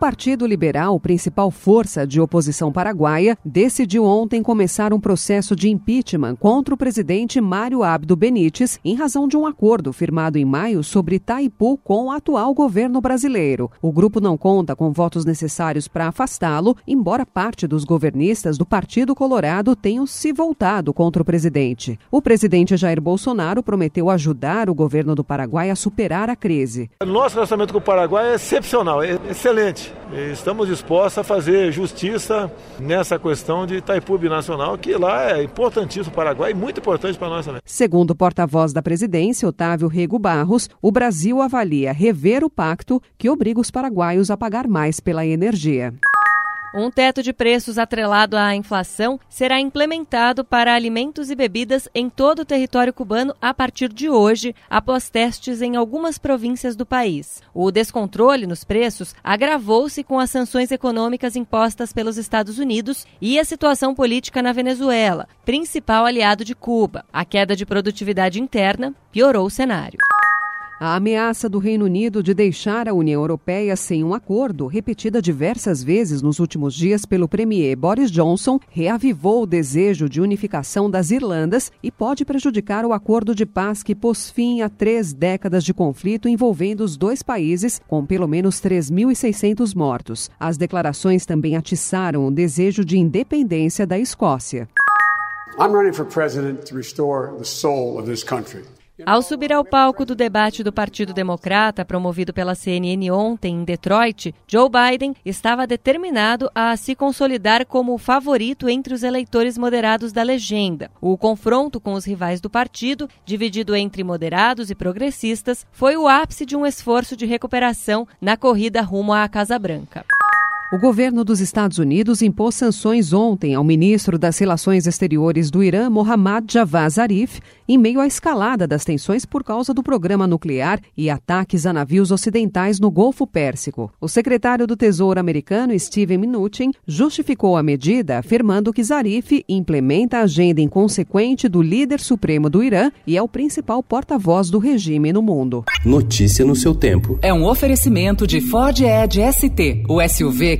Partido Liberal, principal força de oposição paraguaia, decidiu ontem começar um processo de impeachment contra o presidente Mário Abdo Benítez em razão de um acordo firmado em maio sobre Itaipu com o atual governo brasileiro. O grupo não conta com votos necessários para afastá-lo, embora parte dos governistas do Partido Colorado tenham se voltado contra o presidente. O presidente Jair Bolsonaro prometeu ajudar o governo do Paraguai a superar a crise. Nosso relacionamento com o Paraguai é excepcional, é excelente. Estamos dispostos a fazer justiça nessa questão de Itaipu Binacional, que lá é importantíssimo para o Paraguai e muito importante para nós também. Segundo o porta-voz da presidência, Otávio Rego Barros, o Brasil avalia rever o pacto que obriga os paraguaios a pagar mais pela energia. Um teto de preços atrelado à inflação será implementado para alimentos e bebidas em todo o território cubano a partir de hoje, após testes em algumas províncias do país. O descontrole nos preços agravou-se com as sanções econômicas impostas pelos Estados Unidos e a situação política na Venezuela, principal aliado de Cuba. A queda de produtividade interna piorou o cenário. A ameaça do Reino Unido de deixar a União Europeia sem um acordo, repetida diversas vezes nos últimos dias pelo premier Boris Johnson, reavivou o desejo de unificação das Irlandas e pode prejudicar o acordo de paz que pôs fim a três décadas de conflito envolvendo os dois países, com pelo menos 3.600 mortos. As declarações também atiçaram o desejo de independência da Escócia. I'm running for president to restore the soul of this country. Ao subir ao palco do debate do Partido Democrata, promovido pela CNN ontem em Detroit, Joe Biden estava determinado a se consolidar como o favorito entre os eleitores moderados da legenda. O confronto com os rivais do partido, dividido entre moderados e progressistas, foi o ápice de um esforço de recuperação na corrida rumo à Casa Branca. O governo dos Estados Unidos impôs sanções ontem ao ministro das Relações Exteriores do Irã, Mohammad Javad Zarif, em meio à escalada das tensões por causa do programa nuclear e ataques a navios ocidentais no Golfo Pérsico. O secretário do Tesouro americano, Steven Mnuchin, justificou a medida afirmando que Zarif implementa a agenda inconsequente do líder supremo do Irã e é o principal porta-voz do regime no mundo. Notícia no seu tempo. É um oferecimento de Ford Edge ST, o SUV